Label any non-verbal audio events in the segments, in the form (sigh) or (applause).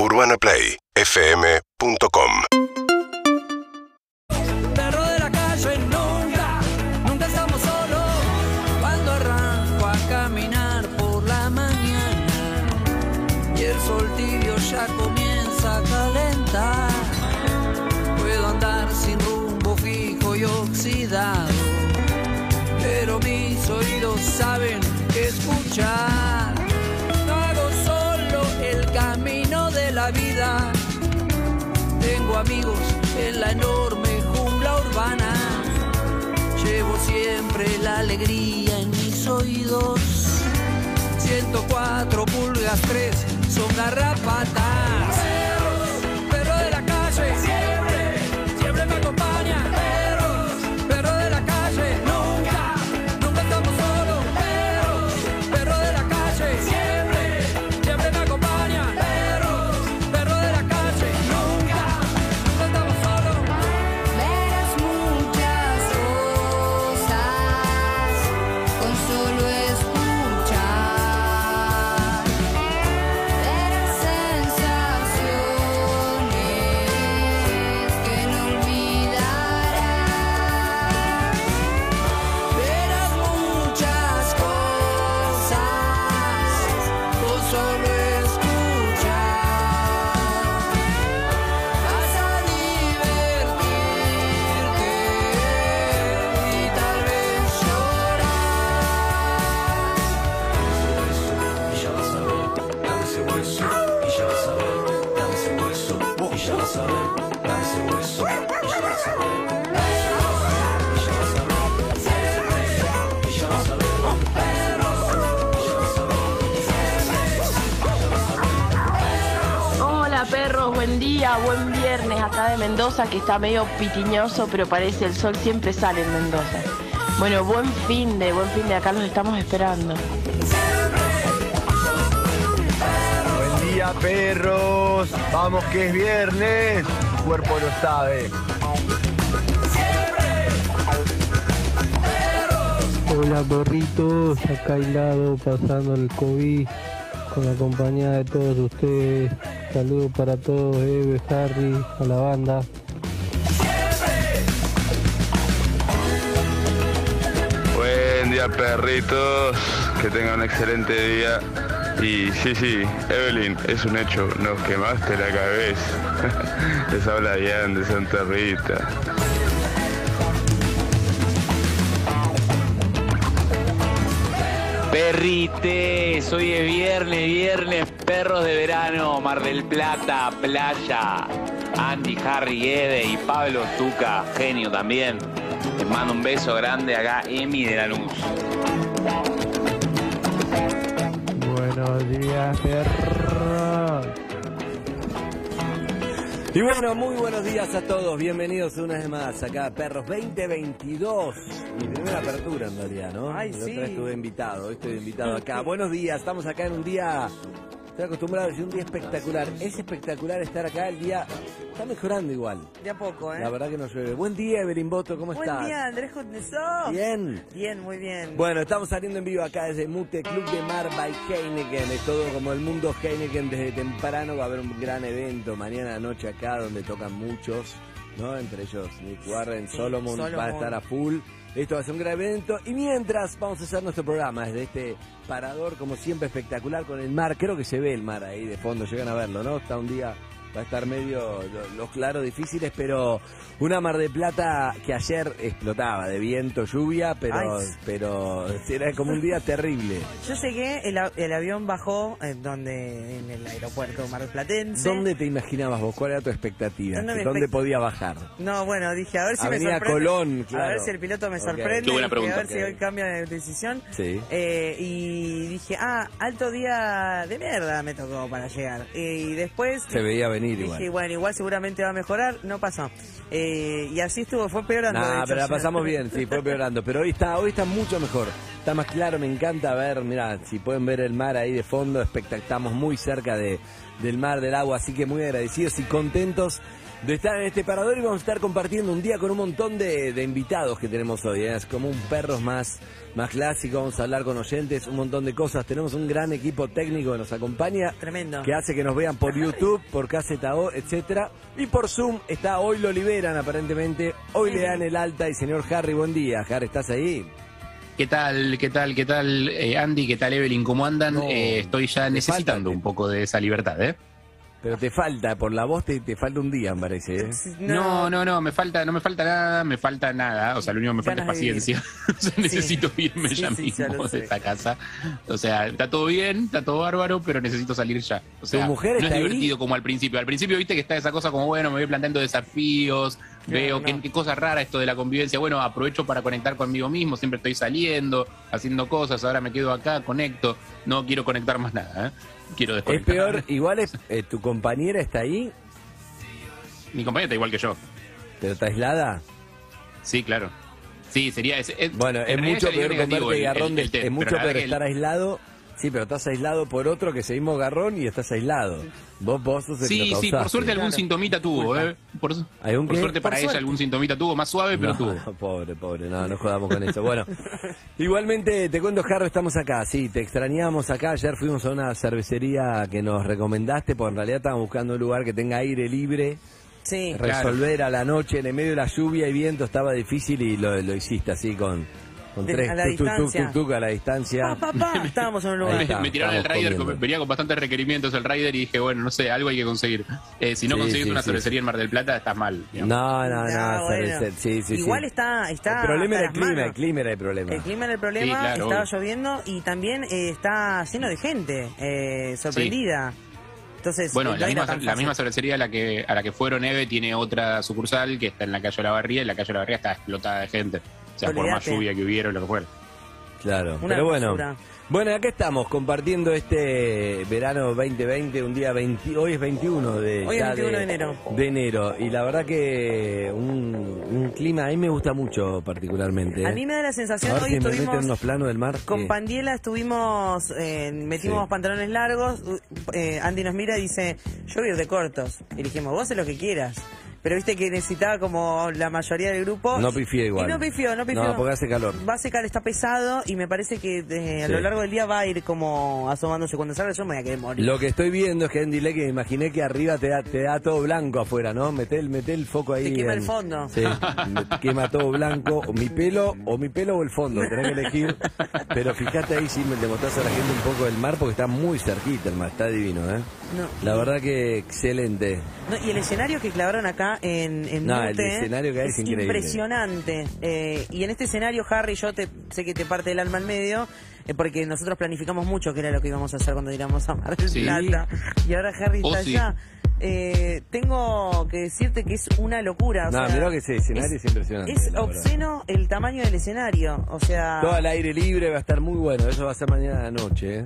UrbanaPlayFM.com Perro de la calle nunca, nunca estamos solos. Cuando arranco a caminar por la mañana y el sol tibio ya comienza a calentar, puedo andar sin rumbo fijo y oxidado, pero mis oídos saben escuchar. Amigos en la enorme jungla urbana. Llevo siempre la alegría en mis oídos. 104 pulgas 3 son garrapatas. Mendoza que está medio pitiñoso pero parece el sol siempre sale en Mendoza. Bueno, buen fin de, buen fin de acá los estamos esperando. Buen día, perros. Vamos que es viernes. Tu cuerpo lo sabe. Hola perritos, acá aislado pasando el COVID con la compañía de todos ustedes. Saludos para todos, Eve, Harry, a la banda. Perritos, que tengan un excelente día. Y sí, sí, Evelyn, es un hecho, nos quemaste la cabeza. (laughs) Les habla Ian de Santa Rita. Perrites, hoy es viernes, viernes, perros de verano, Mar del Plata, playa. Andy, Harry, Ede y Pablo Tuca, genio también. Les mando un beso grande acá, Emi de la Luz. Buenos días, perros. Y bueno, muy buenos días a todos. Bienvenidos una vez más acá a Perros 2022. Mi primera apertura en realidad, ¿no? Ay, La sí. estuve invitado, hoy estoy invitado acá. Buenos días, estamos acá en un día. Estoy acostumbrado a decir un día espectacular. Es espectacular estar acá. El día está mejorando igual. De a poco, ¿eh? La verdad que no llueve. Buen día, Evelyn Boto, ¿cómo Buen estás? día, Andrés Jutnesov. Bien. Bien, muy bien. Bueno, estamos saliendo en vivo acá desde Mute Club de Mar by Heineken. Es todo como el mundo Heineken desde temprano. Va a haber un gran evento mañana anoche acá donde tocan muchos, ¿no? Entre ellos Nick Warren, Solomon, va a Solomon. estar a full. Esto va a ser un gran evento. Y mientras vamos a hacer nuestro programa desde este parador, como siempre, espectacular con el mar. Creo que se ve el mar ahí de fondo, llegan a verlo, ¿no? Está un día va a estar medio lo- los claros difíciles, pero una Mar de Plata que ayer explotaba de viento, lluvia, pero Ay. pero era como un día (laughs) terrible. Yo llegué, el, a- el avión bajó en donde en el aeropuerto Mar del Platense. ¿Dónde te imaginabas vos? ¿Cuál era tu expectativa? ¿Dónde me ¿Dónde expect- podía bajar? No, bueno, dije, a ver si Avenida me sorprende. Colón, A claro. ver si el piloto me sorprende. Dije, pregunta. A ver si hoy cambia de decisión. Sí. Eh, y dije, ah, alto día de mierda me tocó para llegar. Y después Se veía venir dije, igual. bueno, igual seguramente va a mejorar. No pasó. Eh, y así estuvo, fue peorando. hecho, pero la pasamos bien, sí, fue peorando. Pero hoy está, hoy está mucho mejor. está más claro, me encanta ver, mira, si pueden ver el mar ahí de fondo, espectac- estamos muy cerca de, del mar, del agua, así que muy agradecidos y contentos de estar en este parador y vamos a estar compartiendo un día con un montón de, de invitados que tenemos hoy. ¿eh? Es como un perros más, más clásico, vamos a hablar con oyentes, un montón de cosas. Tenemos un gran equipo técnico que nos acompaña. Tremendo. Que hace que nos vean por YouTube, por KZO, etcétera. Y por Zoom está, hoy lo liberan aparentemente. Hoy le dan el alta y señor Harry, buen día. Harry, ¿estás ahí? ¿Qué tal, qué tal, qué tal, eh, Andy? ¿Qué tal, Evelyn? ¿Cómo andan? No, Eh, estoy ya necesitando un poco de esa libertad, ¿eh? Pero te falta, por la voz te, te falta un día, me parece. ¿eh? No, no, no, me falta, no me falta nada, me falta nada. O sea, lo único que me falta es paciencia. (laughs) O sea, necesito irme Sí, ya sí, ya mismo de esta casa. O sea, está todo bien, está todo bárbaro, pero necesito salir ya. O sea, mujer no está es ahí? divertido como al principio. Al principio viste que está esa cosa como, bueno, me voy planteando desafíos, veo no. qué, qué cosa rara esto de la convivencia. Bueno, aprovecho para conectar conmigo mismo, siempre estoy saliendo, haciendo cosas, ahora me quedo acá, conecto. No quiero conectar más nada, ¿eh? Quiero Es desconectar. peor, igual es, eh, tu compañera está ahí, Mi compañera está igual que yo. pero está aislada. Sí, claro. Sí, sería es- Bueno, en es mucho peor comerte el- garrón, el- el es mucho peor estar aislado. Sí, pero estás aislado por otro que seguimos garrón y estás aislado. Vos, vos sos el que Sí, lo sí, por suerte algún Claro. sintomita tuvo, ¿eh? Por, ¿Algún por qué? suerte para Por ella suerte. algún sintomita tuvo, más suave, pero No, tuvo. no, (laughs) pobre, pobre, no, no jodamos con eso. Bueno, (laughs) igualmente te cuento, Jarro, estamos acá, sí, te extrañamos acá. Ayer fuimos a una cervecería que nos recomendaste, porque en realidad estábamos buscando un lugar que tenga aire libre. Sí. Resolver a la noche, en el medio de la lluvia y viento, estaba difícil y lo, lo hiciste así con, con De- tres a la distancia. tuk a la distancia. Pa, pa, pa, (laughs) Estábamos en un lugar. Me, está, me tiraron el rider, comiendo. venía con bastantes requerimientos el rider y dije, bueno, no sé, algo hay que conseguir. Eh, si no Sí, conseguís sí, una sí. cervecería en Mar del Plata, estás mal. digamos. No, no, no, bueno. cervecería, sí, sí, Igual sí. está, está. El problema era el clima, manos. el clima era el problema. El clima era el problema, Sí, claro, estaba obvio. lloviendo y también eh, está lleno de gente eh, sorprendida. Entonces, Bueno, no la misma, la misma cervecería a la que a la que fueron Eve tiene otra sucursal que está en la calle La Barría y la calle La Barría está explotada de gente. O sea, por más lluvia que hubiera o lo que fuera. Claro, Una pero bueno. hermosura. Bueno, acá estamos compartiendo este verano 2020, un día 20, hoy es 21 de, Hoy es ya 21 de enero. de enero. Y la verdad que un, un clima, a mí me gusta mucho particularmente. A ¿eh? mí me da la sensación, hoy si me estuvimos unos planos del mar. con Pandiela, estuvimos, eh, metimos Sí. pantalones largos, uh, eh, Andy nos mira y dice, yo voy a ir de cortos. Y dijimos, vos haces lo que quieras. Pero viste que necesitaba como la mayoría del grupo. No pifié igual. Y no pifió, no pifió. No, porque hace calor. Va a secar, está pesado y me parece que eh, a Sí. lo largo del día va a ir como asomándose. Cuando salga yo me voy a querer morir. Lo que estoy viendo es que Andy Lee, que me imaginé que arriba te da, te da todo blanco afuera, ¿no? Meté el, meté el foco ahí. Te quema el en- fondo. Sí, (laughs) me quema todo blanco. O mi pelo, o mi pelo o el fondo, tenés que elegir. Pero fíjate ahí si me le mostrás a la gente un poco del mar, porque está muy cerquita el mar, está divino, ¿eh? No. La verdad que excelente. No, y el escenario que clavaron acá en, en No, el escenario que hay es increíble. impresionante. Eh, y en este escenario, Harry, yo te, sé que te parte el alma al medio, eh, porque nosotros planificamos mucho que era lo que íbamos a hacer cuando íbamos a Mar del Sí. Plata. Y ahora Harry Oh, está sí. allá. Eh, tengo que decirte que es una locura. o No, sea, mirá que ese escenario es impresionante, Es la verdad. obsceno el tamaño del escenario. O sea, Todo al aire libre va a estar muy bueno. Eso va a ser mañana de noche, ¿eh?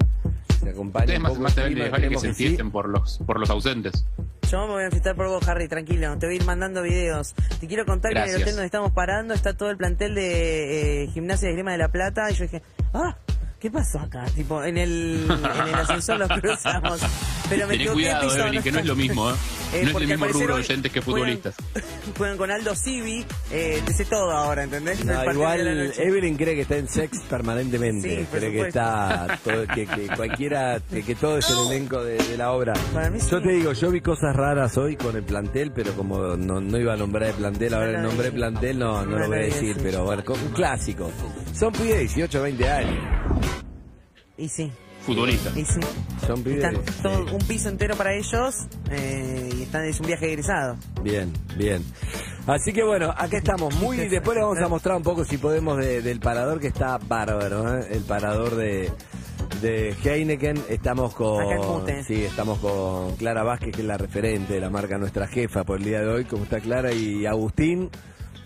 Ustedes un más, más te clima, que esperemos se que sí. enfiesten por los, por los ausentes. Yo me voy a enfiestar por vos, Harry, tranquilo. Te voy a ir mandando videos. Te quiero contar que en el hotel donde estamos parando está todo el plantel de eh, Gimnasia de Grima de la Plata. Y yo dije, ah, ¿qué pasó acá? Tipo, en el, en el ascensor los cruzamos. (laughs) Pero me Tené cuidado, Evelyn, que no es lo mismo, ¿eh? (laughs) Eh, no es el mismo rubro de oyentes que futbolistas. (laughs) Juegan con Aldo Civi, eh, te sé todo ahora, ¿entendés? No, (laughs) igual. Evelyn cree que está en sex permanentemente. Sí, cree que está todo- que, que cualquiera, que, que todo es el elenco de, de la obra. Para mí sí. Yo te digo, yo vi cosas raras hoy con el plantel, pero como no, no iba a nombrar el plantel, ahora el dije. plantel no, no lo voy a decir, pero bueno, con- un clásico. Son pibes de 18, 20 años. Y sí, Futbolistas. y sí. Son pibes. Están sí. todo, un piso entero para ellos eh, y están, es un viaje egresado. Bien, bien. Así que bueno, acá estamos (laughs) muy. Después les vamos a mostrar un poco si podemos de- del parador que está bárbaro, ¿eh? el parador de, de Heineken. Estamos con. Sí, estamos con Clara Vázquez, que es la referente de la marca Nuestra Jefa por el día de hoy, como está Clara, y Agustín.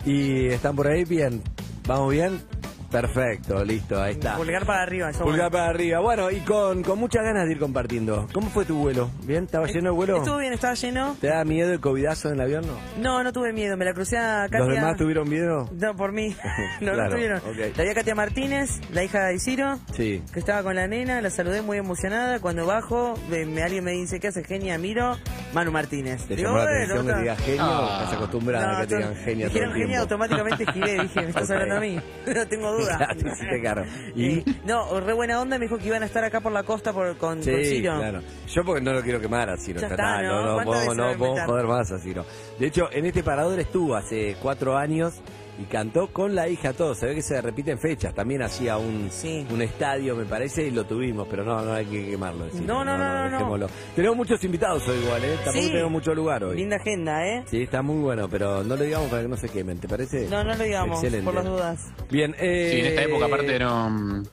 Y están por ahí, bien. ¿Vamos bien? Perfecto, listo, ahí está. Pulgar para arriba, eso Pulgar bueno. para arriba. Bueno, y con, con muchas ganas de ir compartiendo. ¿Cómo fue tu vuelo? ¿Bien? ¿Estaba lleno el vuelo? Estuvo bien, estaba lleno. ¿Te da miedo el covidazo en el avión? No. No, no tuve miedo, me la crucé a Katia. ¿Los demás tuvieron miedo? No, por mí. (laughs) no, Claro, no tuvieron. ok. La vi a Katia Martínez, la hija de Isiro, Sí. que estaba con la nena, la saludé muy emocionada. Cuando bajo, me, alguien me dice, ¿qué hace genia? Miro, Manu Martínez. ¿Te Digo, llamó la "Bueno, atención que otra". te digas genio? Ah. Estás acostumbrada a que te digan genia todo Dijeron el genia, tiempo. automáticamente giré. Dije, me estás (laughs) hablando a mí. (laughs) No tengo duda. (laughs) Claro, te hiciste cargo. ¿Y? Eh, no, re buena onda, me dijo que iban a estar acá por la costa por, con, con Sí, Ciro. claro. Yo porque no lo quiero quemar así, no Ya está, está, no, ¿no? no, ¿Cuántas podemos, no a joder más así, no. De hecho, en este parador estuvo hace cuatro años y cantó con la hija todo. Se ve que se repiten fechas. También hacía un, Sí. un estadio, me parece, y lo tuvimos, pero no, no hay que quemarlo. decir, No, no, no, no. Tenemos muchos invitados hoy igual, ¿eh? Tampoco Sí. tenemos mucho lugar hoy. Linda agenda, ¿eh? Sí, está muy bueno, pero no lo digamos para que no se quemen, ¿te parece? No, no lo digamos, Excelente. por las dudas. Bien, eh... Sí, en esta época aparte no... (laughs)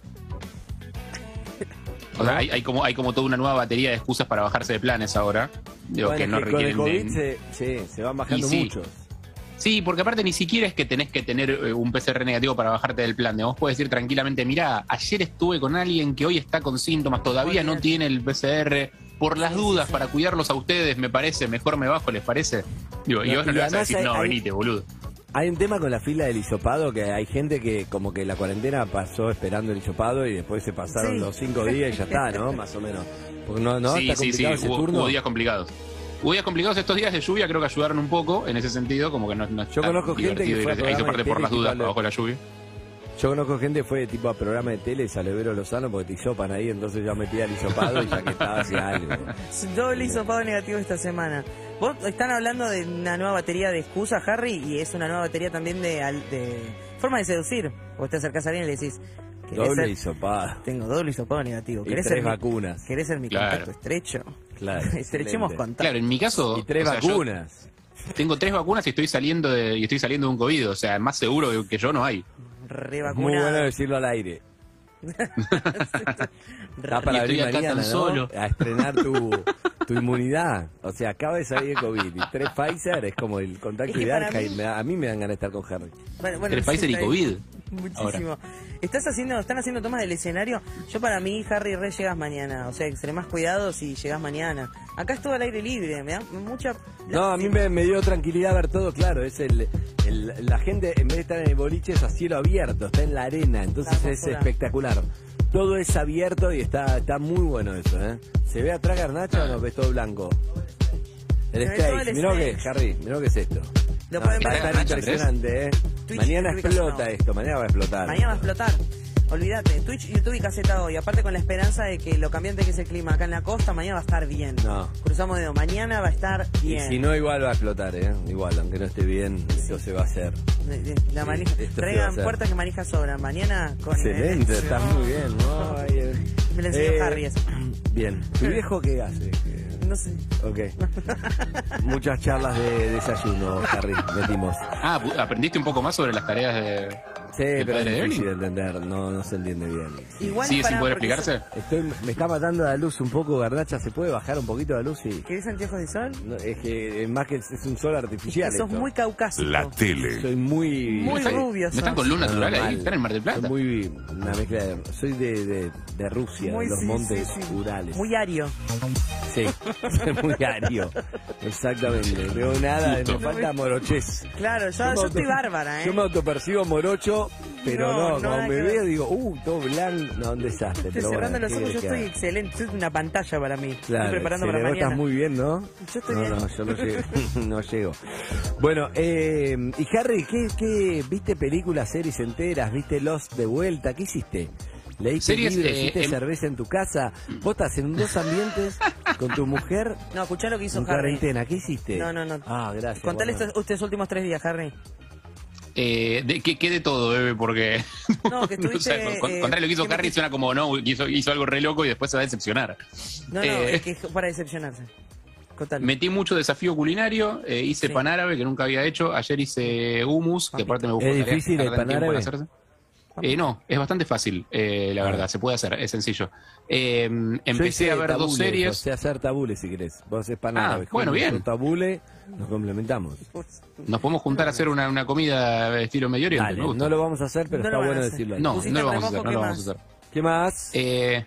O sea, hay, hay como, hay como toda una nueva batería de excusas para bajarse de planes ahora. Digo, Bueno, que no que con el requieren COVID de... se, sí, se van bajando Y sí. muchos. Sí, porque aparte ni siquiera es que tenés que tener eh, un PCR negativo para bajarte del plan. Vos puedes decir tranquilamente, mira, ayer estuve con alguien que hoy está con síntomas, todavía no tiene el PCR. Por las dudas, para cuidarlos a ustedes, me parece, mejor me bajo, ¿les parece? Digo, y No, vos no y le vas a decir, hay- no, venite, boludo. Hay un tema con la fila del hisopado que hay gente que como que la cuarentena pasó esperando el hisopado y después se pasaron Sí. los cinco días y ya está, ¿no? Más o menos. Porque no, no, sí, está sí, sí, ese hubo, turno. hubo días complicados. Hubo días complicados estos días de lluvia, creo que ayudaron un poco en ese sentido, como que no, no es Yo conozco gente que fue a hisoparte de por las dudas bajo la lluvia. Yo conozco gente que fue tipo a programa de tele, Salevero Lozano, porque te hisopan ahí, entonces ya metía el hisopado y ya que estaba hacía algo. (laughs) Doble hisopado negativo esta semana. Vos están hablando de una nueva batería de excusas, Harry, y es una nueva batería también de, al- de forma de seducir. Vos te acercás a alguien y le decís, ¿querés Doble ser- hisopado. tengo doble hisopado negativo. Y ¿Querés tres ser mi- vacunas. ¿Querés ser mi Claro. contacto estrecho? Claro. (laughs) Estrechemos contacto. Claro, en mi caso. Y tres o sea, yo vacunas. tengo tres vacunas y estoy saliendo de, y estoy saliendo de un COVID. O sea, más seguro que yo no hay. Re muy bueno decirlo al aire. (laughs) Está para estoy abrir mañana, tan ¿no? solo. A estrenar tu, tu inmunidad. O sea, acaba de salir el COVID y tres Pfizer es como el contacto Es que mí- a mí me dan ganas de estar con Harry. Bueno, bueno, Tres Pfizer y COVID. Muchísimo. ¿Estás haciendo, ¿Están haciendo tomas del escenario? Yo para mí, Harry, re llegas mañana. O sea, extremas cuidados y llegas mañana. Acá es todo al aire libre, me da mucha... No, a mí me, me dio tranquilidad ver todo, claro. Es el, el- la gente, en vez de estar en el boliche, es a cielo abierto, está en la arena, entonces La es espectacular. Todo es abierto y está, está muy bueno eso, ¿eh? ¿Se ve atrás Garnacha o no ves todo blanco? El el mirá que. Harry, mirá que es esto. Lo No, pueden va a ver. impresionante, ¿eh? Twitch, Mañana y explota esto, mañana va a explotar. Mañana va a explotar. Olvídate, Twitch, YouTube y caseta hoy. Aparte con la esperanza de que lo cambiante que es el clima acá en la costa, mañana va a estar bien. No. Cruzamos dedo, mañana va a estar Y bien. si no, igual va a explotar, ¿eh? Igual, aunque no esté bien, esto se va a hacer. La manija- traigan puertas que manijas sobran. Mañana con Excelente, está muy bien, ¿no? (laughs) Ay, eh. Me lo enseñó Eh, Harry eso. Bien. ¿Tu viejo qué hace? ¿Qué- No sé. Ok. (laughs) Muchas charlas de desayuno, Harry, metimos. Ah, pu- aprendiste un poco más sobre las tareas de. Sí, ¿El pero es difícil de entender, no, no se entiende bien. Igual ¿Sigue sin poder explicarse? Estoy, me está matando la luz un poco, Garnacha, ¿se puede bajar un poquito la luz? Y, ¿Querés anteojos de sol? no, es que es más que es, es un sol artificial. Que sos esto. muy caucásico. La tele. Soy muy... Muy ¿No está- rubio ¿No están con luz natural Normal. ahí? ¿Están en Mar del Plata? Soy muy una mezcla de... Soy de, de, de Rusia, Muy, de los sí, montes sí, sí. Urales. Muy ario. Sí, (laughs) soy muy ario. Exactamente. No tengo nada, me falta moroches. Claro, yo, yo auto- estoy bárbara, ¿eh? Yo me autopercibo morocho, pero No, no, no, cuando me que veo digo, uh, todo blanco. No, un desastre. Estoy cerrando bueno, los ¿qué ojos, yo estoy excelente. Es una pantalla para mí. Claro, estoy preparando para mañana. estás muy bien, ¿no? Yo estoy no, bien. no, yo no llego. (laughs) (laughs) no llego. Bueno, eh, y Harry, ¿qué, ¿qué viste películas, series enteras? ¿Viste Lost de vuelta? ¿Qué hiciste? ¿Leíste Series, libros? eh, ¿Hiciste em- cerveza en tu casa? ¿Vos estás en dos ambientes con tu mujer No, escuchá lo que hizo en Harry. cuarentena? ¿Qué hiciste? No, no, no. Ah, gracias. Contale bueno. estos, estos últimos tres días, Harry. Eh, de, ¿qué, qué de todo, bebé? Porque. No, que (laughs) o sea, estuviste, con- con- eh, contrario lo que hizo que Harry, suena como no, hizo, hizo algo re loco y después se va a decepcionar. No, no, Eh, es que para decepcionarse. Contale. Metí mucho desafío culinario, eh, hice Sí. pan árabe que nunca había hecho, ayer hice hummus, que aparte me buscó ¿Es que difícil el tardan pan tiempo en árabe? hacerse. Eh, no, es bastante fácil, eh, la verdad, se puede hacer, es sencillo. Eh, Yo empecé a ver dos series. O sea, hacer tabule si querés. Vos haces pan árabe. bueno, bien. Tabule, nos complementamos. Nos podemos juntar a hacer una, una comida estilo Medio Oriente. Dale, me gusta. no lo vamos a hacer, pero No está bueno decirlo. No, no lo vamos a hacer, no ¿qué lo vamos a más? hacer. ¿Qué más? Eh,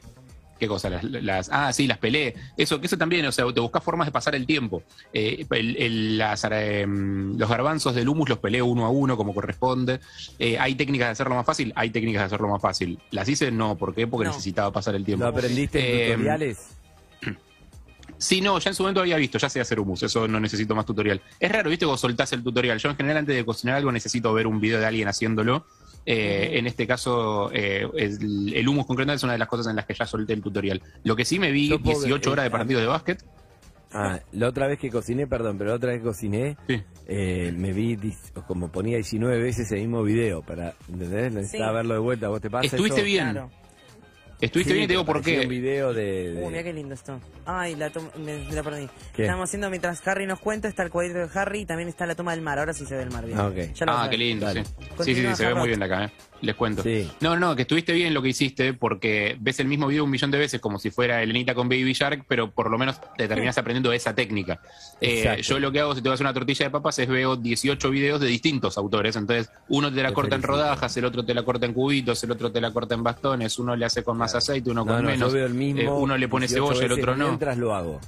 ¿Qué cosa? Las, las- ah, sí, las peleé. Eso, que eso también, o sea, te buscas formas de pasar el tiempo. Eh, el- el- las, eh, los garbanzos del humus los peleo uno a uno como corresponde. Eh, ¿Hay técnicas de hacerlo más fácil? Hay técnicas de hacerlo más fácil. ¿Las hice? No. ¿Por qué? Porque No. necesitaba pasar el tiempo. ¿Lo aprendiste en Eh, tutoriales? Sí, no, ya en su momento había visto, ya sé hacer hummus, eso no necesito más tutorial. Es raro, viste, vos soltás el tutorial. Yo en general antes de cocinar algo necesito ver un video de alguien haciéndolo. Eh, En este caso, eh, el, el hummus concretamente es una de las cosas en las que ya solté el tutorial. Lo que sí me vi Yo puedo- 18 horas de eh, partido de básquet. Ah, la otra vez que cociné, perdón, pero la otra vez que cociné, Sí. eh, me vi, como ponía 19 veces el mismo video, para, ¿entendés? Necesitaba Sí. verlo de vuelta, ¿vos te pasa Estuviste eso? bien. Claro. Estuviste Sí, bien y te digo por qué. un video de... de- Uh, mira qué lindo esto. Ay, la, toma- me, me la perdí. ¿Qué? Estamos haciendo mientras Harry nos cuenta, está el cuadrito de Harry y también está la toma del mar. Ahora sí se ve el mar bien. Ah, Ah, qué lindo, sí. Sí, sí, sí, se ve muy bien de acá, ¿eh? Les cuento. Sí. No, no, que estuviste bien lo que hiciste porque ves el mismo video un millón de veces como si fuera Elenita con Baby Shark, pero por lo menos te terminas aprendiendo esa técnica. Eh, yo lo que hago si te vas a hacer una tortilla de papas es veo 18 videos de distintos autores. Entonces, uno te la Te corta en rodajas, el otro te la corta en cubitos, el otro te la corta en bastones, uno le hace con más aceite, uno No, con no, menos. yo veo el mismo. Eh, uno le pone 18 cebolla, el otro no. Mientras lo hago.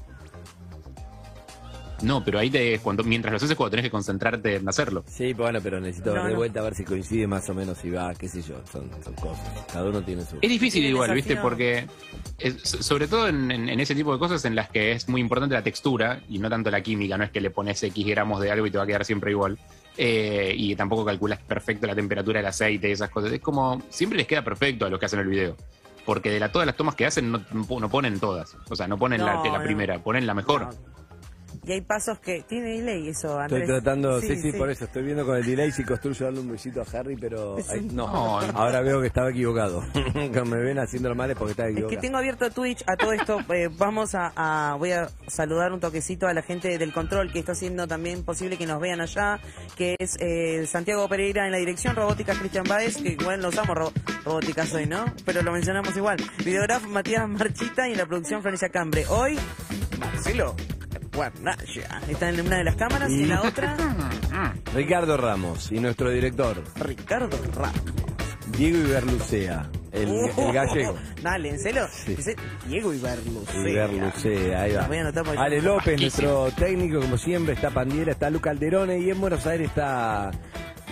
No, pero ahí te, cuando, mientras lo haces es cuando tenés que concentrarte en hacerlo. Sí, bueno, pero necesito ver No, de no. vuelta a ver si coincide más o menos si va, qué sé yo, son, son cosas. Cada uno tiene su... Es difícil Sí, igual, ¿viste? Porque es- sobre todo en, en- en ese tipo de cosas en las que es muy importante la textura y no tanto la química, no es que le pones X gramos de algo y te va a quedar siempre igual. Eh, y tampoco calculas perfecto la temperatura del aceite y esas cosas. Es como, siempre les queda perfecto a los que hacen el video. Porque de la, todas las tomas que hacen no, no ponen todas. O sea, no ponen la, No, la no. primera, ponen la mejor. Y hay pasos que. Tiene delay eso, Estoy Andrés. tratando, sí, sí, por eso, estoy viendo con el delay si construyo darle un besito a Harry, pero (laughs) ay, no. Ahora veo que estaba equivocado. (laughs) que me ven haciendo mal es porque estaba Es que equivocado. tengo abierto Twitch a todo esto. eh, vamos a, a- Voy a saludar un toquecito a la gente del control que está haciendo también posible que nos vean allá. Que es eh, Santiago Pereira en la dirección, Robótica Cristian Baez. Que igual nos amo ro- Robóticas hoy, ¿no? Pero lo mencionamos igual. Videograf Matías Marchita y en la producción Florencia Cambre. Hoy, Marcelo Guarnaya. Está en una de las cámaras y en la otra, (laughs) Ricardo Ramos y nuestro director, Ricardo Ramos. Diego Iberlucea, el, el gallego. Dale, ¿en serio? Sí. Dice Diego Iberlucea. Iberlucea, ahí va. Voy a anotar porque- Ale López, nuestro técnico, como siempre, está Pandiera, está Luca Alderone y en Buenos Aires está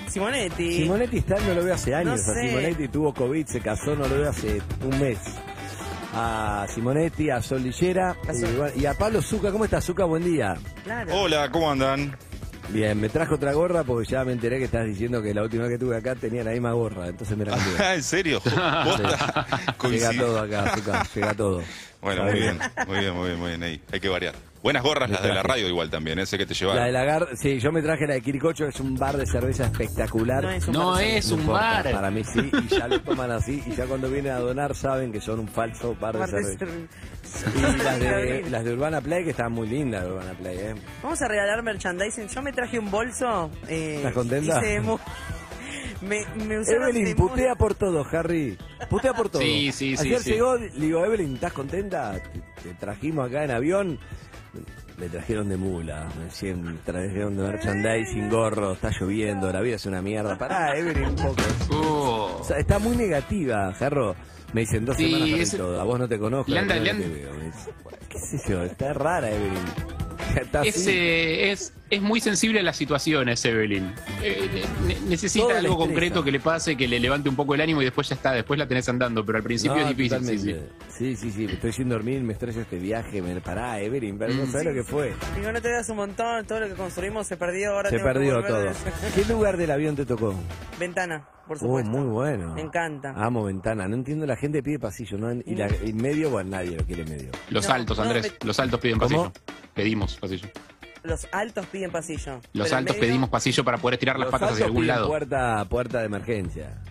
Simonetti. Simonetti está, no lo veo hace años. No A sé. Simonetti tuvo COVID, se casó, no lo veo hace un mes. A Simonetti, a Sol Lillera y, a Pablo Zuca. ¿Cómo está Zuca? Buen día. Claro. Hola, ¿cómo andan? Bien, me trajo otra gorra porque ya me enteré que estás diciendo que la última vez que tuve acá tenía la misma gorra, entonces me la (laughs) cambié. Ah, ¿En serio? Llega todo acá, Zuca, llega todo. Bueno, muy bien, muy bien, muy bien, muy bien. Ahí. Hay que variar. Buenas gorras las de la radio igual también, ese que te La de llevaron. la gar sí, yo me traje la de Quiricocho, que es un bar de cerveza espectacular. No es un No bar de es No un importa, bar. Para mí sí, y ya lo toman así, y ya cuando vienen a donar saben que son un falso bar de bar de cerveza. cerveza. Y las de, (laughs) las de Urbana Play, que están muy lindas de Urbana Play, ¿eh? Vamos a regalar merchandising. Yo me traje un bolso. Eh, ¿Estás contenta? hice me, me usaron Evelyn, putea por todo, Harry. Putea por todo. Sí, sí, sí, Ayer sí. llegó, le digo, Evelyn, ¿estás contenta? Te, te trajimos acá en avión. Me trajeron de mula, me decían, trajeron de merchandising, gorro, está lloviendo, la vida es una mierda. Pará, Evelyn, un poco. Oh. O sea, está muy negativa, Jarro. Me dicen dos Sí, semanas para es- todo. A vos no te conozco. Le anda- le anda- veo. Dice, ¿Qué sé yo? Está rara, Evelyn. (laughs) Está Es, así. eh, es, es muy sensible a las situaciones, Evelyn. Eh, ne- necesita algo concreto que le pase, que le levante un poco el ánimo y después ya está, después la tenés andando, pero al principio No, es difícil. sí, sí. Sí, sí, sí, Estoy sin dormir, me estresa este viaje. Me... Pará, Evelyn, pero no Mm. sabes lo que fue. Digo, no te veas un montón. Todo lo que construimos se perdió. Ahora Se perdió todo. ¿Qué lugar del avión te tocó? Ventana, por Oh, supuesto. muy bueno. Me encanta. Amo ventana. No entiendo, la gente pide pasillo, ¿no? Y, la, y medio, bueno, nadie lo quiere medio. Los No, altos, no, Andrés. me- Los altos piden ¿Cómo? pasillo. Pedimos pasillo. Los altos piden pasillo. Los altos medio- pedimos pasillo para poder estirar las Los patas hacia algún piden lado. Puerta, puerta de emergencia.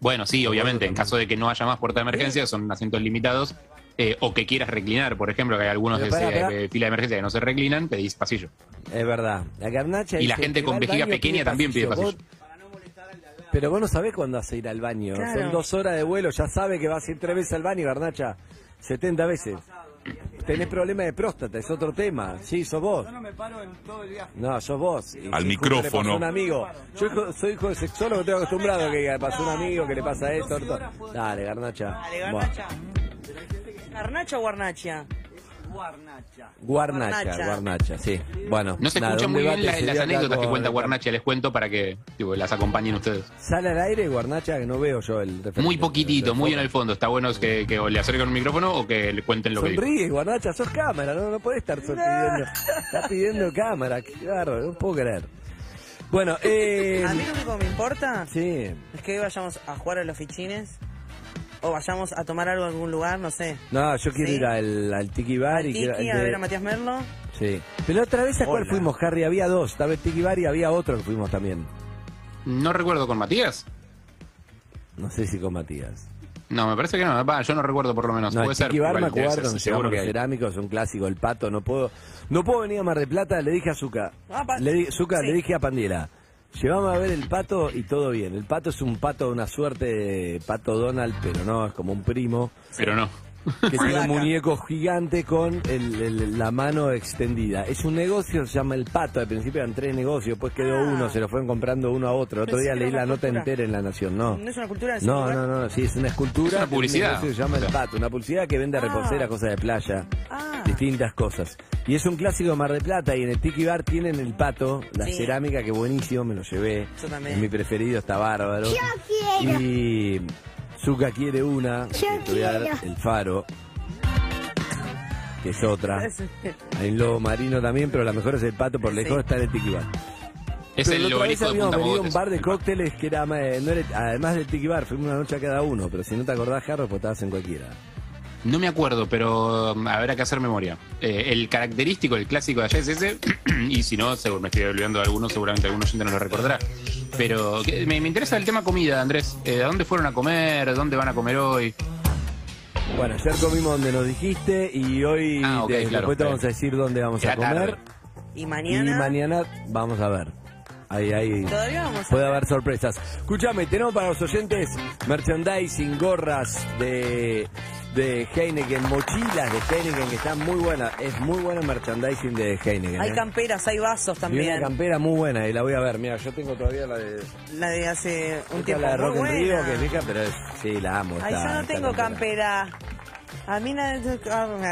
Bueno, sí, obviamente, en caso de que no haya más puerta de emergencia, son asientos limitados. eh, o que quieras reclinar, por ejemplo, que hay algunos de, pará. de fila de emergencia que no se reclinan, pedís pasillo. Es verdad. La garnacha Y la gente con vejiga pequeña también pide Vos- pasillo. Pero vos no sabés cuándo vas a ir al baño. Claro. Son dos horas de vuelo, ya sabe que vas a ir tres veces al baño, Garnacha. 70 veces. Tenés problema de próstata, es otro tema. Sí, sos vos. Yo no me paro en todo el viaje. No, sos vos. Y Al micrófono. un amigo. Yo hijo- soy hijo de sexólogo, estoy acostumbrado a que le pasó un amigo, que le pasa esto. esto. Dale, Garnacha. Dale. Garnacha. ¿Garnacha o Guarnacha? Guarnacha. Guarnacha, Guarnacha. Sí. Bueno, No se nada, un muy bien la- las anécdotas que cuenta Guarnacha, les cuento para que tipo, las acompañen ustedes. ¿Sale al aire Guarnacha? Que no veo yo el referente. Muy poquitito, muy en el fondo. Está bueno que, que o le acerquen un micrófono o que le cuenten lo que dijo. Sonríe, Guarnacha, sos cámara, no, no podés estar pidiendo. Estás pidiendo cámara, qué bárbaro, no puedo creer. Bueno, eh. A mí lo único que me importa Sí. es que hoy vayamos a jugar a los fichines o vayamos a tomar algo en algún lugar, no sé. No, yo quiero Sí. ir al, al Tiki Bar y quiero. A de- ver a Matías Merlo. Sí. Pero otra vez a cuál Hola. fuimos, Harry, había dos. Estaba el Tiki Bar y había otro que fuimos también. No recuerdo con Matías. No sé si con Matías. No, me parece que no. Va, yo no recuerdo por lo menos. No, Puede el ser. Tiki Bar me acuerdo, seguro que cerámicos, un clásico, el pato, no puedo, no puedo venir a Mar del Plata, le dije a Zuka, Ah, le, di- Zuka, sí. le dije a Pandiela, llevamos a ver el pato y todo bien, el pato es un pato de una suerte de pato Donald, pero no, es como un primo, Pero no. que tiene un muñeco gigante con el- el- la mano extendida. Es un negocio, se llama El Pato. Al principio eran tres negocios, después quedó Ah. uno, se lo fueron comprando uno a otro. Otro Pensé día leí la nota cultura. entera en La Nación, no. ¿No es una cultura de No, lugar? no, no, sí, es una escultura. Es una un publicidad. negocio se llama El. Pato, una publicidad que vende Ah. reposera, cosas de playa, Ah. Distintas cosas. Y es un clásico de Mar de Plata y en el Tiki Bar tienen el pato, la Sí. cerámica, que buenísimo, me lo llevé. Yo también. Es mi preferido, está bárbaro. Y Zuka quiere una, que te voy a dar el faro, que es otra. (laughs) Hay un lobo marino también, pero la mejor es el pato, por lejos Sí. está en el Tiki Bar. Es Pero el la otra vez obelisco de habíamos Punta venido a un Mogotes. bar de cócteles que era, eh, no era- además del Tiki Bar, fuimos una noche a cada uno, pero si no te acordás, Jarro, pues estabas en cualquiera. No me acuerdo, pero um, habrá que hacer memoria. Eh, el característico, el clásico de allá es ese, (clears throat) y si no, seguro me estoy olvidando de alguno, seguramente algún oyente no lo recordará. Pero que- me, me interesa el tema comida, Andrés. Eh, ¿A dónde fueron a comer? ¿Dónde van a comer hoy? Bueno, ayer comimos donde nos dijiste y hoy Ah, ok, te- claro, después te vamos a decir dónde vamos Era a comer. tarde. Y Y mañana. mañana vamos a ver. Ahí, ahí. Todavía vamos a Puede haber sorpresas. Escúchame, tenemos para los oyentes merchandising, gorras de, de Heineken, mochilas de Heineken que están muy buenas. Es muy buena merchandising de Heineken. Hay ¿eh? camperas, hay vasos Y una también. campera muy buena y la voy a ver. Mira, yo tengo todavía la de, La de hace un tiempo. la de Rock que es vieja, pero es, sí, la amo. Ay, esta- yo no tengo campera. A mí nada.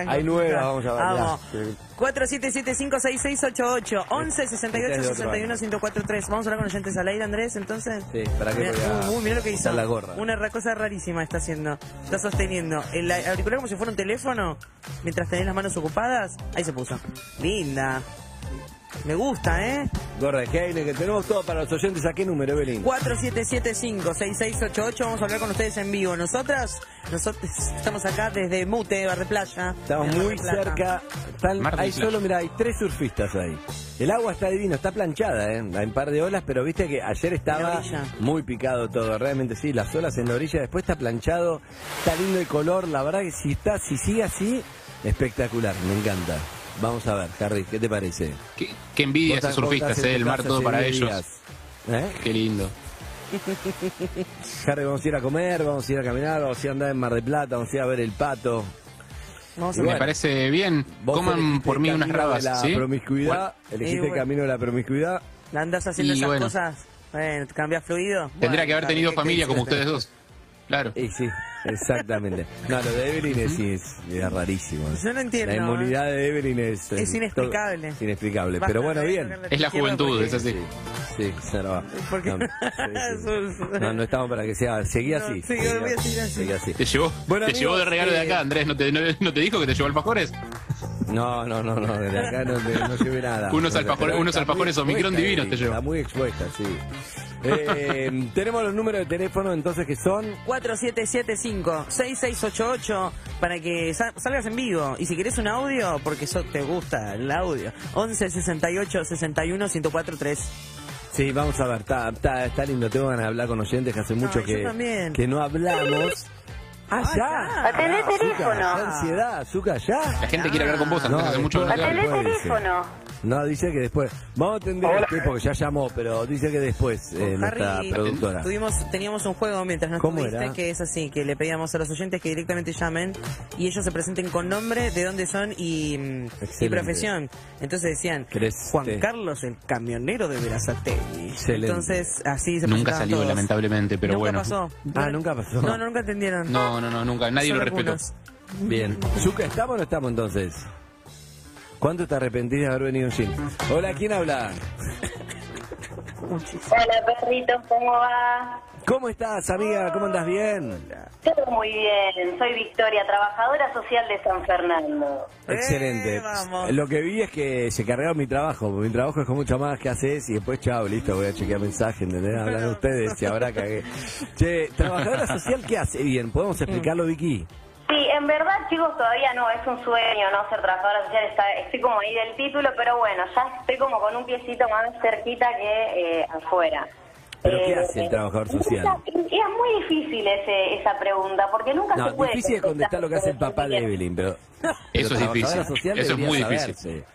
Hay nuevas, vamos a ver. Vamos. Sí. 47756688 11 Este 68 es de otro 61 1043 Vamos a hablar con oyentes al aire, Andrés, entonces. Sí, para que uh, uh, mira lo que hizo. quitar la gorra. Una cosa rarísima está haciendo. Está sosteniendo el auricular como si fuera un teléfono mientras tenés las manos ocupadas. Ahí se puso. Linda. Me gusta, ¿eh? Gorra de Heineken, tenemos todo para los oyentes. ¿A qué número, Evelyn? 4775-6688. Vamos a hablar con ustedes en vivo. Nosotras, nosotros estamos acá desde Mute, Bar de Playa. Estamos muy cerca. Están- hay solo, mira, hay tres surfistas ahí. El agua está divina, está planchada, ¿eh? Hay un par de olas, pero viste que ayer estaba muy picado todo. Realmente sí, las olas en la orilla, después está planchado, está lindo el color. La verdad que si está, si sigue así, espectacular, me encanta. Vamos a ver, Harry, ¿qué te parece? Qué, qué envidia esos surfistas, eh, el mar casa todo para 10 ellos. ¿Eh? Qué lindo. Harry, vamos a ir a comer, vamos a ir a caminar, vamos a ir a andar en Mar del Plata, vamos a ir a ver el pato. Vamos a Me bueno, parece bien. Coman por mí unas rabas, de la ¿sí? promiscuidad, elegiste bueno. el camino de la promiscuidad. Andás haciendo Y esas bueno. cosas. Bueno, cambias fluido. Tendría que haber tenido ¿qué- familia como ustedes dos. Claro. Y sí, exactamente. No, lo de Evelyn es, es, es rarísimo. Yo no entiendo, La inmunidad de Evelyn es... Es inexplicable. todo- inexplicable, Basta pero bueno, bien. Es la juventud, porque- es así. Sí, se lo va. Porque- No, (laughs) sí, sí. No, no estamos para que sea... Seguí No, así. sí, voy a seguir así. seguí así. ¿Te llevó, Bueno, te llevó de amigos, regalo de eh, acá, Andrés? ¿No te, no, no te dijo que te llevó alfajores? No, no, no, no, de acá no, te- no llevé nada. Unos No, alfajores- unos alfajores Omicron divinos te llevo. Está muy expuesta, sí. Eh, (laughs) tenemos los números de teléfono entonces que son 4775-6688 para que sa- salgas en vivo. Y si querés un audio, porque eso te gusta el audio, 11 68 61 1043. Sí, vamos a ver, está, está, está lindo, tengo ganas de hablar con oyentes que hace mucho que, que no hablamos. Ah, ya. Atendé teléfono. ansiedad, azúcar, ya. La gente quiere hablar con vos, No, hace mucho que. Atendé teléfono. No, dice que después. Vamos a atender a usted porque ya llamó, pero dice que después, eh, nuestra Harry, productora. tuvimos, teníamos un juego mientras nos ¿Cómo era? que es así, que le pedíamos a los oyentes que directamente llamen y ellos se presenten con nombre, de dónde son y, mm, y profesión. Entonces decían, ¿Querés, Juan? Carlos, el camionero de Verazategui. Excelente. Entonces, así se Nunca salió, todos. lamentablemente, pero Nunca bueno. pasó. Ah, nunca pasó. No, no, nunca entendieron. No, no, no, nunca. Nadie Son lo respetó. algunos. Bien. Zuka, ¿estamos o no estamos entonces? ¿Cuánto te arrepentís de haber venido en jean? Hola, ¿quién habla? Hola perritos, ¿cómo va? ¿Cómo estás, amiga? ¿Cómo andas bien? Todo muy bien, soy Victoria, trabajadora social de San Fernando. Excelente. Lo que vi es que se cargaron mi trabajo. porque Mi trabajo es con mucho más que haces y después, chao, listo, voy a chequear mensajes, ¿entendés? Hablan ustedes y ahora cagué. Che, trabajadora social, ¿qué hace? Bien, ¿podemos explicarlo, Vicky? Sí, en verdad, chicos, todavía no, es un sueño, ¿no? Ser trabajadora social, está, estoy como ahí del título, pero bueno, ya estoy como con un piecito más cerquita que eh, afuera. ¿Pero qué Eh, hace el trabajador social? Es muy difícil ese, esa pregunta, porque nunca No, se puede... difícil es contestar lo que hace el papá de Evelyn, pero... (laughs) Eso es difícil. social Eso es muy difícil. (laughs)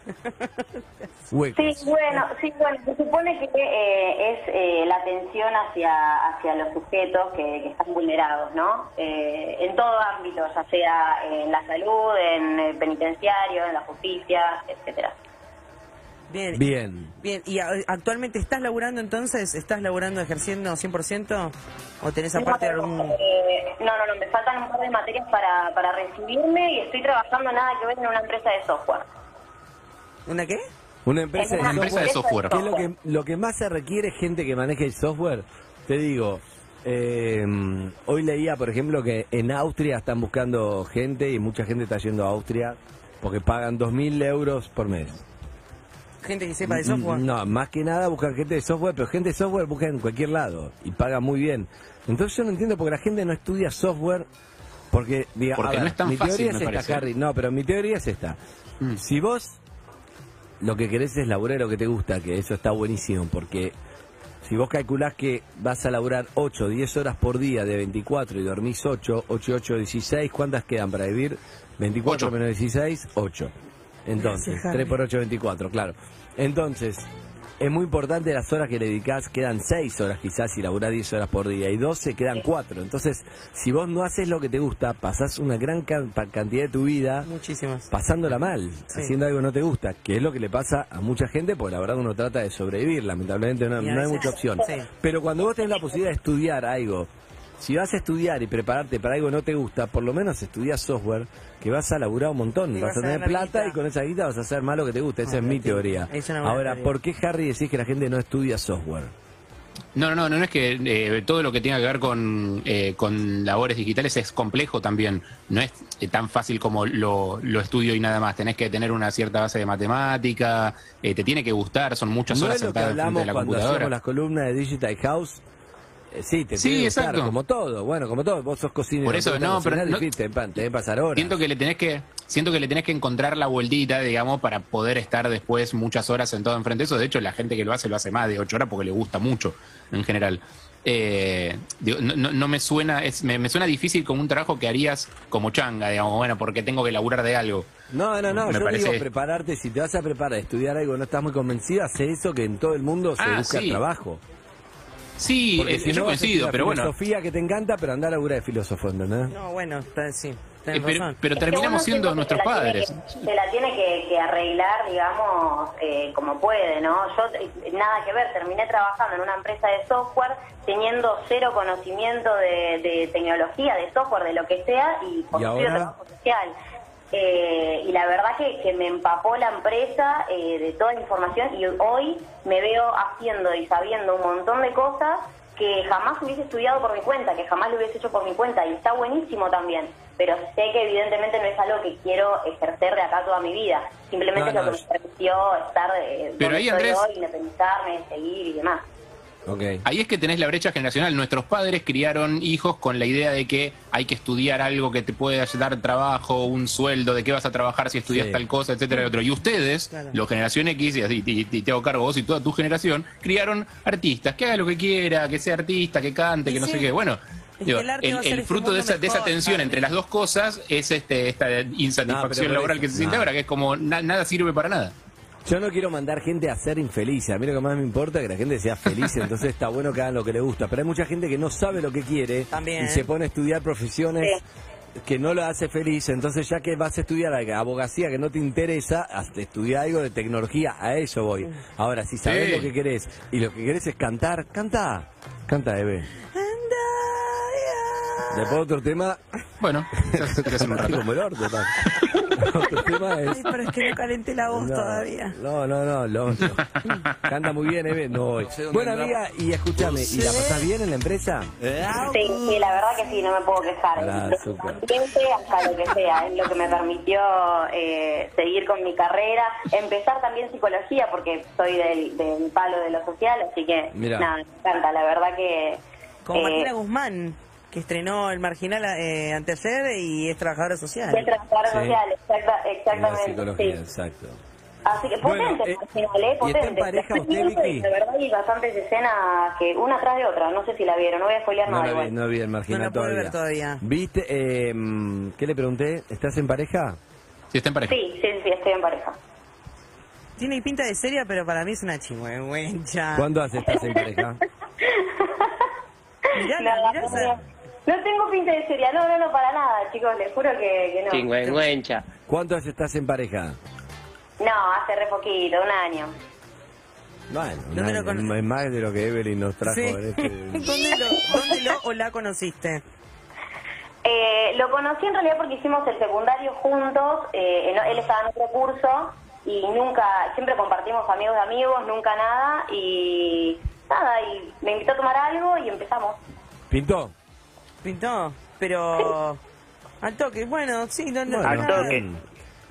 Huecos. Sí, bueno, sí, bueno, se supone que eh, es eh, la atención hacia, hacia los sujetos que, que están vulnerados, ¿no? Eh, en todo ámbito, ya sea en la salud, en el penitenciario, en la justicia, etcétera. Bien. Bien. Bien, ¿y a- actualmente estás laburando entonces? ¿Estás laburando, ejerciendo 100%? ¿O tenés aparte algún...? Eh, no, no, no, me faltan un par de materias para, para recibirme y estoy trabajando nada que ver en una empresa de software. ¿Una qué? Una empresa, Una empresa de software. ¿Qué es lo que, lo que más se requiere es gente que maneje el software? Te digo, eh, hoy leía, por ejemplo, que en Austria están buscando gente y mucha gente está yendo a Austria porque pagan 2.000 euros por mes. Gente que sepa de software. No, más que nada buscan gente de software, pero gente de software buscan en cualquier lado y pagan muy bien. Entonces yo no entiendo porque la gente no estudia software porque, diga, Porque ver, no es tan mi fácil, teoría es esta, parece. Harry. No, pero mi teoría es esta. Mm. Si vos lo que querés es laburar lo que te gusta, que eso está buenísimo, porque si vos calculás que vas a laburar 8, 10 horas por día de 24 y dormís 8, 8, 8, 16, ¿cuántas quedan para vivir? 24 Ocho. menos 16, 8. Entonces, Gracias, Harry. 3 por 8, 24, claro. Entonces, es muy importante las horas que le dedicás, quedan 6 horas quizás y laburás 10 horas por día, y 12 quedan 4. Entonces, si vos no haces lo que te gusta, pasás una gran can- cantidad de tu vida Muchísimas. pasándola mal, Sí. haciendo algo que no te gusta, que es lo que le pasa a mucha gente, porque la verdad uno trata de sobrevivir, lamentablemente no, no hay mucha opción. sí. Pero cuando vos tenés la posibilidad de estudiar algo, si vas a estudiar y prepararte para algo que no te gusta, por lo menos estudias software, que vas a laburar un montón, Y vas, vas a tener plata guita. y con esa guita vas a hacer más lo que te gusta, esa Ah, es mi sí. teoría. Es una buena Ahora, teoría. ¿por qué Harry decís que la gente no estudia software? No, no, no, no es que eh, todo lo que tenga que ver con, eh, con labores digitales es complejo también. No es eh, tan fácil como lo, lo estudio y nada más. Tenés que tener una cierta base de matemática, eh, te tiene que gustar, son muchas no horas es lo que hablamos de la cuando computadora. hacíamos las columnas de Digital House. Eh, sí, te Sí, tiene que gustar, exacto. como todo, bueno, como todo, vos sos cocinero. Por eso, no, pero no- te, te debe pasar horas. Siento que le tenés que, siento que le tenés que encontrar la vueltita, digamos, para poder estar después muchas horas sentado enfrente de eso. De hecho, la gente que lo hace lo hace más de ocho horas porque le gusta mucho, en general. Eh, digo, no, no- no me suena, es, me, me suena difícil como un trabajo que harías como changa, digamos, bueno, porque tengo que laburar de algo. No, no, no, Me yo parece- digo prepararte, si te vas a preparar a estudiar algo no estás muy convencido, hace eso que en todo el mundo se Ah, busca sí. trabajo. Sí, Porque eh, si yo no coincido, pero bueno. filosofía que te encanta, pero anda a laburar de filósofo, ¿entendés? No, bueno, está, sí, Eh, pero, Es que terminamos siendo nuestros se la tiene padres. que- se la tiene que, que arreglar, digamos, eh, como puede, ¿no? Yo, eh, nada que ver, terminé trabajando en una empresa de software teniendo cero conocimiento de, de tecnología, de software, de lo que sea, y ahora? trabajo social. Eh, y la verdad que, que me empapó la empresa eh, de toda la información y hoy me veo haciendo y sabiendo un montón de cosas que jamás hubiese estudiado por mi cuenta, que jamás lo hubiese hecho por mi cuenta y está buenísimo también. Pero sé que evidentemente no es algo que quiero ejercer de acá toda mi vida. Simplemente No, es lo que me permitió estar de, Pero ahí, Andrés- hoy, independizarme, seguir y demás. Ahí es que tenés la brecha generacional. Nuestros padres criaron hijos con la idea de que hay que estudiar algo que te puede dar trabajo, un sueldo, de qué vas a trabajar si estudias Sí. tal cosa, etcétera, y otro. Y ustedes, Claro. los generación X, y, así, y- y te hago cargo vos y toda tu generación, criaron artistas, que haga lo que quiera, que sea artista, que cante, Y que no sé qué. Bueno, digo, el fruto de esa, de esa tensión entre las dos cosas es este esta insatisfacción No, pero por laboral que se siente no. ahora, que es como na- nada sirve para nada. Yo no quiero mandar gente a ser infeliz. A mí lo que más me importa es que la gente sea feliz, entonces está bueno que hagan lo que le gusta. Pero hay mucha gente que no sabe lo que quiere También. y se pone a estudiar profesiones que no lo hace feliz. Entonces, ya que vas a estudiar abogacía que no te interesa, hasta estudiar algo de tecnología. A eso voy. Ahora, si sabes Sí. lo que querés y lo que querés es cantar, canta. Canta, Eve. Después otro tema. Bueno, ya (laughs) se rato. Como el orto. (laughs) Otro tema es. Ay, pero es que no calenté la voz No, todavía. No, no, no, canta muy bien, Eve. No Bueno, amiga, y escúchame, ¿y la pasás bien en la empresa? Sí, sí, la verdad que sí, no me puedo quejar. Ah, hasta lo que sea, es lo que me permitió eh, seguir con mi carrera, empezar también psicología porque soy del, del palo de lo social, así que Mirá. nada, me encanta, la verdad que... Como eh, Martina Guzmán, que estrenó El Marginal eh, anteayer y es trabajadora social. de trabajadora Sí. social, exacta- La exactamente, psicología, sí. exacto. Así que Bueno, potente, eh, al final, ¿eh? ¿y está en Potente. pareja La usted, y Vicky? De verdad hay bastantes escenas que una tras de otra, no sé si la vieron, no voy a spoilear No nada la vi, no vi el marginal No la pude todavía. ver todavía. ¿Viste? Eh, ¿Qué le pregunté? ¿Estás en pareja? Sí, está en pareja. Sí, sí, sí, estoy en pareja. Tiene pinta de seria, pero para mí es una chingüengüencha. ¿Cuándo hace estás en pareja? (laughs) Mirá no, no tengo pinta de seria, no, no, no, para nada, chicos, les juro que, que no. Chingüengüencha. ¿Cuánto hace estás en pareja? No, hace re poquito, un año. Bueno, ¿Dónde lo año, cono- es más de lo que Evelyn nos trajo Sí. en este... (laughs) ¿Dónde, lo, ¿Dónde lo o la conociste? (laughs) Eh, lo conocí en realidad porque hicimos el secundario juntos, eh, en- él estaba en otro curso y nunca, siempre compartimos amigos de amigos, nunca nada y nada, y me invitó a tomar algo y empezamos. ¿Pintó? Pintó, pero al toque, bueno, sí, no, no, nada.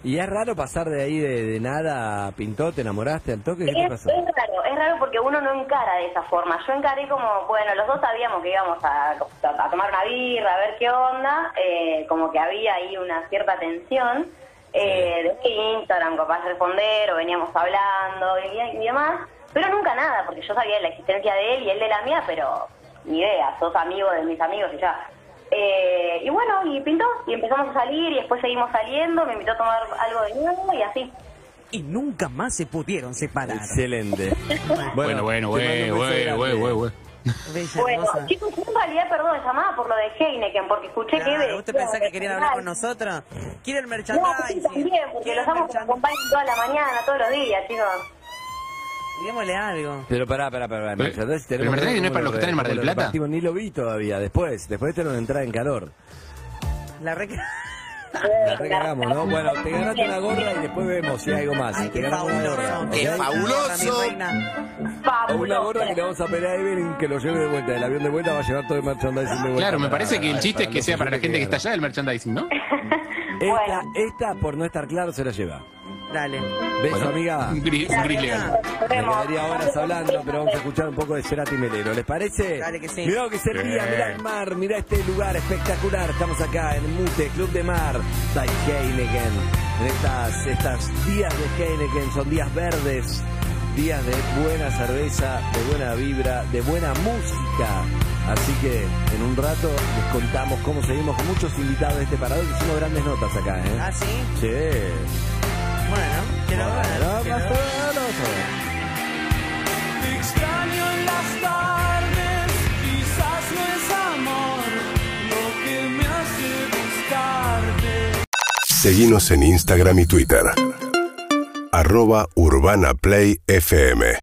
¿Y es raro pasar de ahí de, de nada a pintó? ¿Te enamoraste al toque? ¿Qué te Es, pasó? es raro, es raro porque uno no encara de esa forma. Yo encaré como, bueno, los dos sabíamos que íbamos a, a tomar una birra, a ver qué onda, eh, como que había ahí una cierta tensión. Eh, de Instagram, capaz de responder, o veníamos hablando y, y demás, pero nunca nada, porque yo sabía de la existencia de él y él de la mía, pero ni idea, sos amigo de mis amigos y ya. Eh, y bueno, y pintó, y empezamos a salir, y después seguimos saliendo, me invitó a tomar algo de nuevo, y así. Y nunca más se pudieron separar. Excelente. (laughs) Bueno, bueno, grande. güey, güey, güey. Bueno, chicos, yo en realidad, perdón, llamaba por lo de Heineken, porque escuché que... Claro, ¿Vos te pensás que querían hablar con nosotros? ¿Quieren No, sí, merchandising? también, porque los amos nos acompañan toda la mañana, todos los días, chicos. Démosle algo. Pero pará, pará, pará. Pero- merchandising, pero tenemos no es para los que están en Mar del Plata. repartimos, Ni lo vi todavía. Después, después te nos entra en calor. La re... La recagamos, ¿no? Bueno, te ganaste una gorra y después vemos si hay algo más. te ganamos una gorra. ¿ok? ¡Qué fabuloso! O una gorra que le vamos a pedir a Evelyn que lo lleve de vuelta. El avión de vuelta va a llevar todo el merchandising de vuelta. Claro, me para- parece que el chiste es que sea para la gente que está allá el merchandising, ¿no? (laughs) Esta, esta, por no estar claro, se la lleva. Dale. Beso, Bueno, amiga. un gris- un gris legal. Me quedaría horas hablando, pero vamos a escuchar un poco de Cerati Melero. ¿Les parece? Dale que sí. Mirá lo que día, Sí. mirá el mar, mirá este lugar espectacular. Estamos acá en Mute, Club de Mar, by Heineken. En estas, estas días de Heineken son días verdes, días de buena cerveza, de buena vibra, de buena música. Así que en un rato les contamos cómo seguimos con muchos invitados de este parador que hicimos grandes notas acá, ¿eh? ¿Ah, sí? Sí. En quizás amor lo que me hace. Seguimos en Instagram y Twitter. Arroba Urbana Play FM.